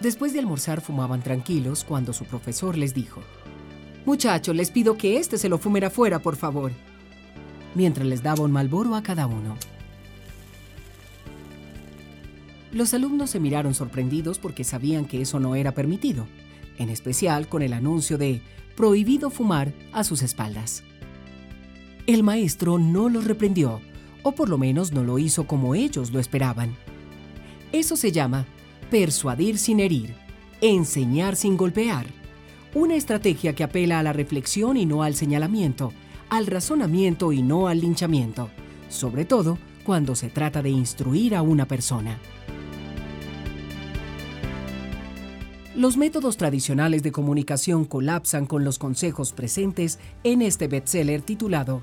Después de almorzar fumaban tranquilos cuando su profesor les dijo, Muchachos, les pido que este se lo fumen afuera, por favor, mientras les daba un malboro a cada uno. Los alumnos se miraron sorprendidos porque sabían que eso no era permitido, en especial con el anuncio de prohibido fumar a sus espaldas. El maestro no los reprendió, o por lo menos no lo hizo como ellos lo esperaban. Eso se llama persuadir sin herir, enseñar sin golpear, una estrategia que apela a la reflexión y no al señalamiento, al razonamiento y no al linchamiento, sobre todo cuando se trata de instruir a una persona. Los métodos tradicionales de comunicación colapsan con los consejos presentes en este bestseller titulado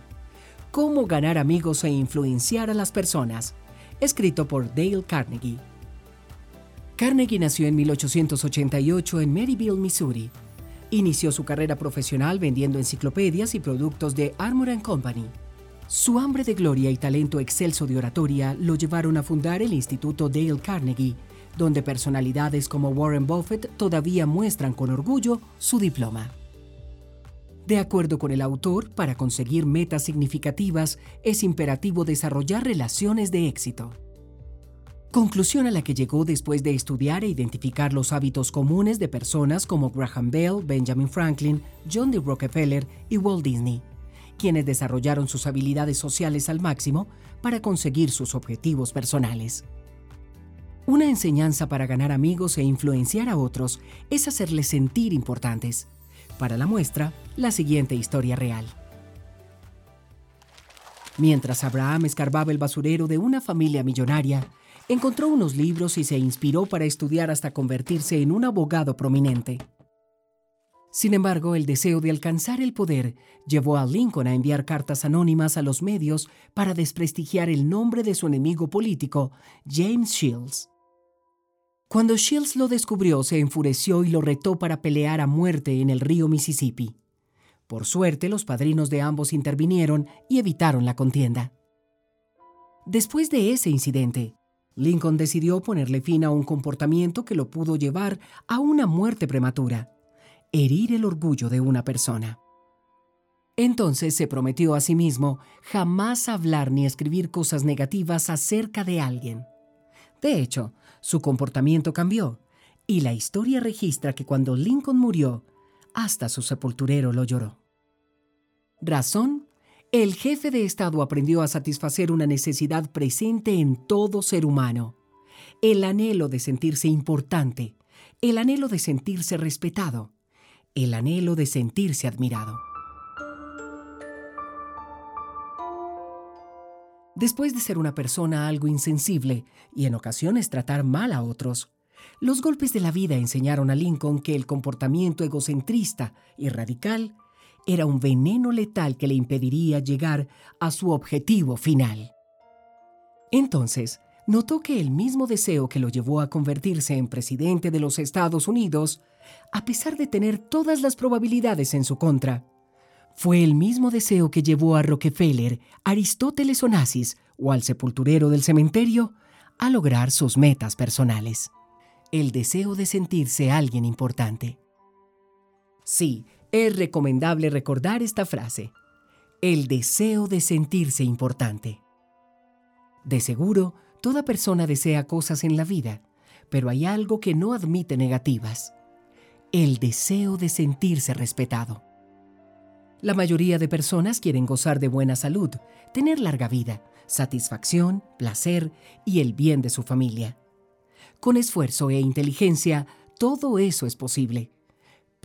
Cómo ganar amigos e influenciar a las personas, escrito por Dale Carnegie. Carnegie nació en 1888 en Maryville, Missouri. Inició su carrera profesional vendiendo enciclopedias y productos de Armour Company. Su hambre de gloria y talento excelso de oratoria lo llevaron a fundar el Instituto Dale Carnegie, donde personalidades como Warren Buffett todavía muestran con orgullo su diploma. De acuerdo con el autor, para conseguir metas significativas es imperativo desarrollar relaciones de éxito. Conclusión a la que llegó después de estudiar e identificar los hábitos comunes de personas como Graham Bell, Benjamin Franklin, John D. Rockefeller y Walt Disney, quienes desarrollaron sus habilidades sociales al máximo para conseguir sus objetivos personales. Una enseñanza para ganar amigos e influenciar a otros es hacerles sentir importantes. Para la muestra, la siguiente historia real. Mientras Abraham escarbaba el basurero de una familia millonaria, encontró unos libros y se inspiró para estudiar hasta convertirse en un abogado prominente. Sin embargo, el deseo de alcanzar el poder llevó a Lincoln a enviar cartas anónimas a los medios para desprestigiar el nombre de su enemigo político, James Shields. Cuando Shields lo descubrió, se enfureció y lo retó para pelear a muerte en el río Mississippi. Por suerte, los padrinos de ambos intervinieron y evitaron la contienda. Después de ese incidente, Lincoln decidió ponerle fin a un comportamiento que lo pudo llevar a una muerte prematura, herir el orgullo de una persona. Entonces se prometió a sí mismo jamás hablar ni escribir cosas negativas acerca de alguien. De hecho, su comportamiento cambió, y la historia registra que cuando Lincoln murió, hasta su sepulturero lo lloró. Razón, el jefe de Estado aprendió a satisfacer una necesidad presente en todo ser humano, el anhelo de sentirse importante, el anhelo de sentirse respetado, el anhelo de sentirse admirado. Después de ser una persona algo insensible y en ocasiones tratar mal a otros, los golpes de la vida enseñaron a Lincoln que el comportamiento egocentrista y radical era un veneno letal que le impediría llegar a su objetivo final. Entonces, notó que el mismo deseo que lo llevó a convertirse en presidente de los Estados Unidos, a pesar de tener todas las probabilidades en su contra, fue el mismo deseo que llevó a Rockefeller, Aristóteles Onassis o al sepulturero del cementerio a lograr sus metas personales. El deseo de sentirse alguien importante. Sí, es recomendable recordar esta frase. El deseo de sentirse importante. De seguro, toda persona desea cosas en la vida, pero hay algo que no admite negativas. El deseo de sentirse respetado. La mayoría de personas quieren gozar de buena salud, tener larga vida, satisfacción, placer y el bien de su familia. Con esfuerzo e inteligencia, todo eso es posible.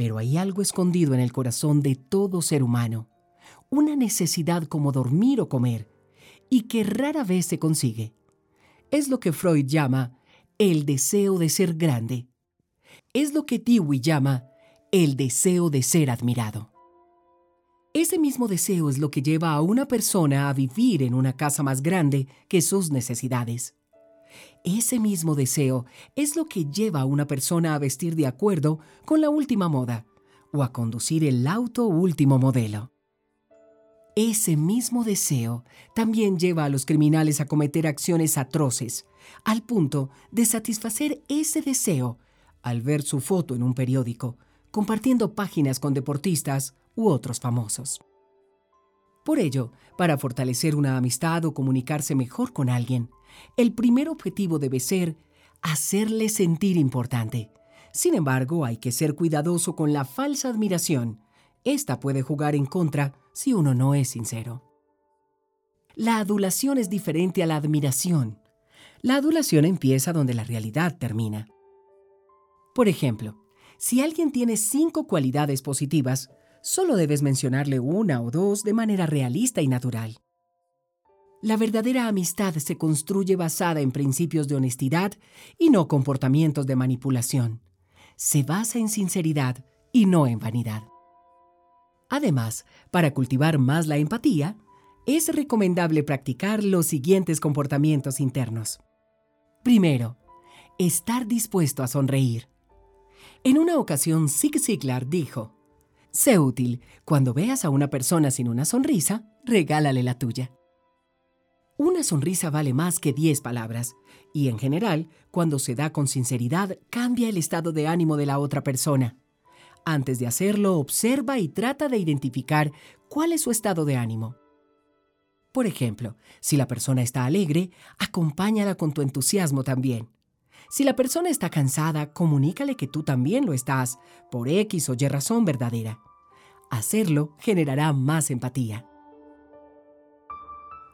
Pero hay algo escondido en el corazón de todo ser humano, una necesidad como dormir o comer, y que rara vez se consigue. Es lo que Freud llama el deseo de ser grande. Es lo que Dewey llama el deseo de ser admirado. Ese mismo deseo es lo que lleva a una persona a vivir en una casa más grande que sus necesidades. Ese mismo deseo es lo que lleva a una persona a vestir de acuerdo con la última moda o a conducir el auto último modelo. Ese mismo deseo también lleva a los criminales a cometer acciones atroces, al punto de satisfacer ese deseo al ver su foto en un periódico, compartiendo páginas con deportistas u otros famosos. Por ello, para fortalecer una amistad o comunicarse mejor con alguien, el primer objetivo debe ser hacerle sentir importante. Sin embargo, hay que ser cuidadoso con la falsa admiración. Esta puede jugar en contra si uno no es sincero. La adulación es diferente a la admiración. La adulación empieza donde la realidad termina. Por ejemplo, si alguien tiene cinco cualidades positivas, solo debes mencionarle una o dos de manera realista y natural. La verdadera amistad se construye basada en principios de honestidad y no comportamientos de manipulación. Se basa en sinceridad y no en vanidad. Además, para cultivar más la empatía, es recomendable practicar los siguientes comportamientos internos. Primero, estar dispuesto a sonreír. En una ocasión, Zig Ziglar dijo, Sé útil. Cuando veas a una persona sin una sonrisa, regálale la tuya. Una sonrisa vale más que diez palabras, y en general, cuando se da con sinceridad, cambia el estado de ánimo de la otra persona. Antes de hacerlo, observa y trata de identificar cuál es su estado de ánimo. Por ejemplo, si la persona está alegre, acompáñala con tu entusiasmo también. Si la persona está cansada, comunícale que tú también lo estás, por X o Y razón verdadera. Hacerlo generará más empatía.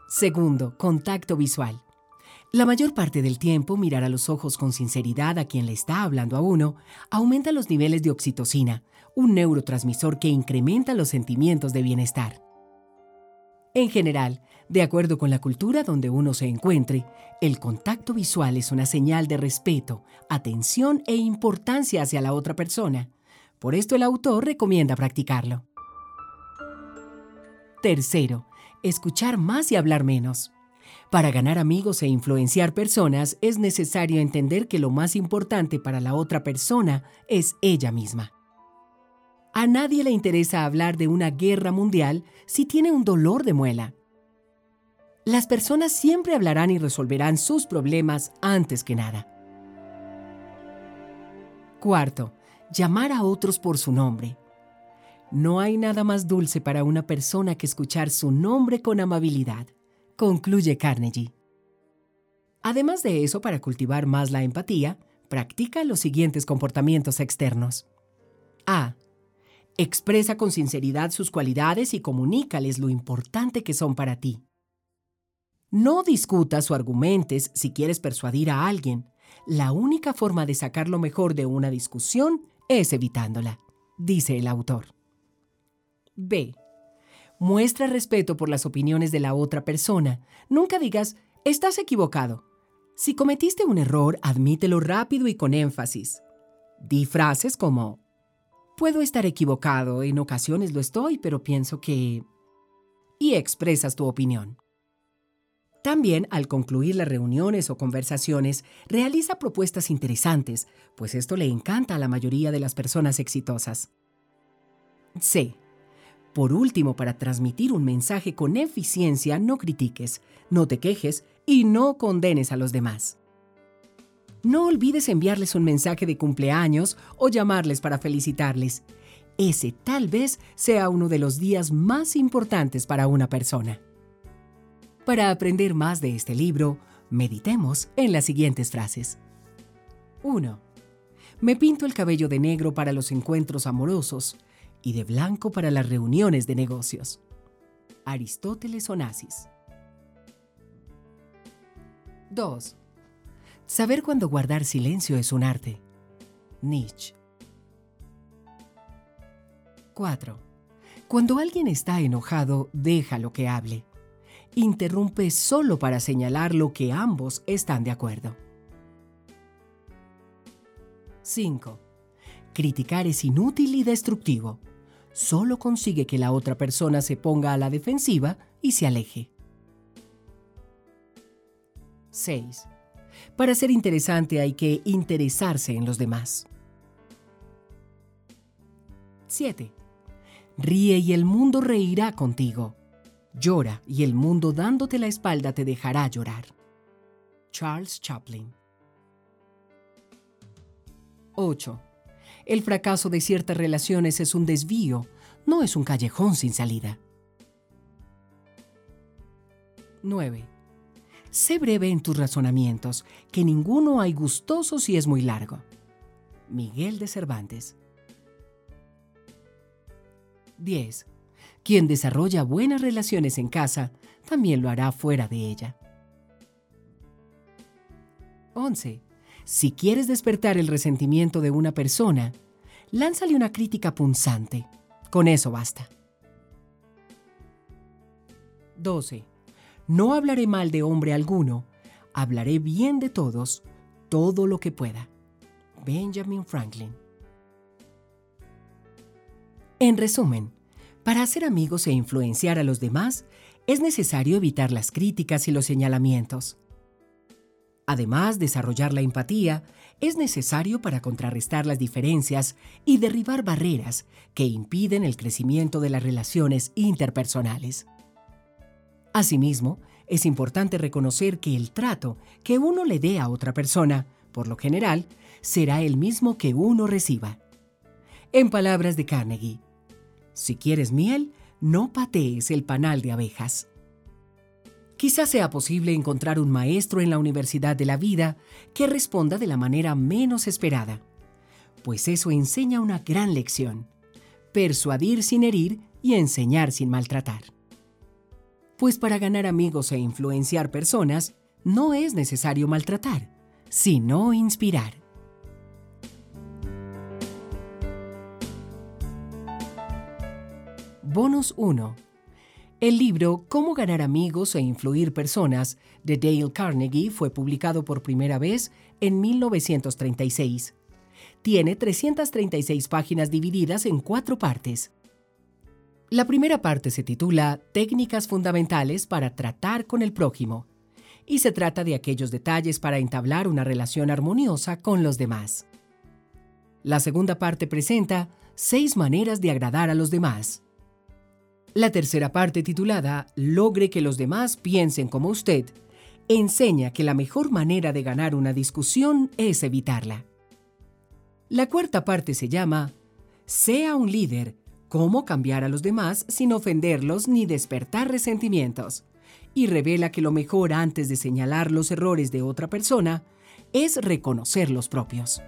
Segundo, contacto visual. La mayor parte del tiempo mirar a los ojos con sinceridad a quien le está hablando a uno aumenta los niveles de oxitocina, un neurotransmisor que incrementa los sentimientos de bienestar. En general, de acuerdo con la cultura donde uno se encuentre, el contacto visual es una señal de respeto, atención e importancia hacia la otra persona. Por esto el autor recomienda practicarlo. Tercero, escuchar más y hablar menos. Para ganar amigos e influenciar personas es necesario entender que lo más importante para la otra persona es ella misma. A nadie le interesa hablar de una guerra mundial si tiene un dolor de muela. Las personas siempre hablarán y resolverán sus problemas antes que nada. Cuarto, llamar a otros por su nombre. No hay nada más dulce para una persona que escuchar su nombre con amabilidad, concluye Carnegie. Además de eso, para cultivar más la empatía, practica los siguientes comportamientos externos. A. Expresa con sinceridad sus cualidades y comunícales lo importante que son para ti. No discutas o argumentes si quieres persuadir a alguien. La única forma de sacar lo mejor de una discusión es evitándola, dice el autor. B. Muestra respeto por las opiniones de la otra persona. Nunca digas, estás equivocado. Si cometiste un error, admítelo rápido y con énfasis. Di frases como, Puedo estar equivocado, en ocasiones lo estoy, pero pienso que... y expresas tu opinión. También, al concluir las reuniones o conversaciones, realiza propuestas interesantes, pues esto le encanta a la mayoría de las personas exitosas. C. Por último, para transmitir un mensaje con eficiencia, no critiques, no te quejes y no condenes a los demás. No olvides enviarles un mensaje de cumpleaños o llamarles para felicitarles. Ese tal vez sea uno de los días más importantes para una persona. Para aprender más de este libro, meditemos en las siguientes frases. 1. Me pinto el cabello de negro para los encuentros amorosos y de blanco para las reuniones de negocios. Aristóteles Onassis. 2. Saber cuándo guardar silencio es un arte. Nietzsche. 4. Cuando alguien está enojado, déjalo que hable. Interrumpe solo para señalar lo que ambos están de acuerdo. 5. Criticar es inútil y destructivo. Solo consigue que la otra persona se ponga a la defensiva y se aleje. 6. Para ser interesante hay que interesarse en los demás. 7. Ríe y el mundo reirá contigo. Llora y el mundo dándote la espalda te dejará llorar. Charles Chaplin 8. El fracaso de ciertas relaciones es un desvío, no es un callejón sin salida. 9. Sé breve en tus razonamientos, que ninguno hay gustoso si es muy largo. Miguel de Cervantes. 10. Quien desarrolla buenas relaciones en casa, también lo hará fuera de ella. 11. Si quieres despertar el resentimiento de una persona, lánzale una crítica punzante. Con eso basta. 12. No hablaré mal de hombre alguno, hablaré bien de todos, todo lo que pueda. Benjamin Franklin. En resumen, para hacer amigos e influenciar a los demás, es necesario evitar las críticas y los señalamientos. Además, desarrollar la empatía es necesario para contrarrestar las diferencias y derribar barreras que impiden el crecimiento de las relaciones interpersonales. Asimismo, es importante reconocer que el trato que uno le dé a otra persona, por lo general, será el mismo que uno reciba. En palabras de Carnegie, si quieres miel, no patees el panal de abejas. Quizás sea posible encontrar un maestro en la universidad de la vida que responda de la manera menos esperada, pues eso enseña una gran lección, persuadir sin herir y enseñar sin maltratar. Pues para ganar amigos e influenciar personas, no es necesario maltratar, sino inspirar. Bonus 1 el libro Cómo ganar amigos e influir personas de Dale Carnegie fue publicado por primera vez en 1936. Tiene 336 páginas divididas en cuatro partes. La primera parte se titula Técnicas fundamentales para tratar con el prójimo y se trata de aquellos detalles para entablar una relación armoniosa con los demás. La segunda parte presenta seis maneras de agradar a los demás. La tercera parte titulada Logre que los demás piensen como usted enseña que la mejor manera de ganar una discusión es evitarla. La cuarta parte se llama Sea un líder, cómo cambiar a los demás sin ofenderlos ni despertar resentimientos, y revela que lo mejor antes de señalar los errores de otra persona es reconocer los propios.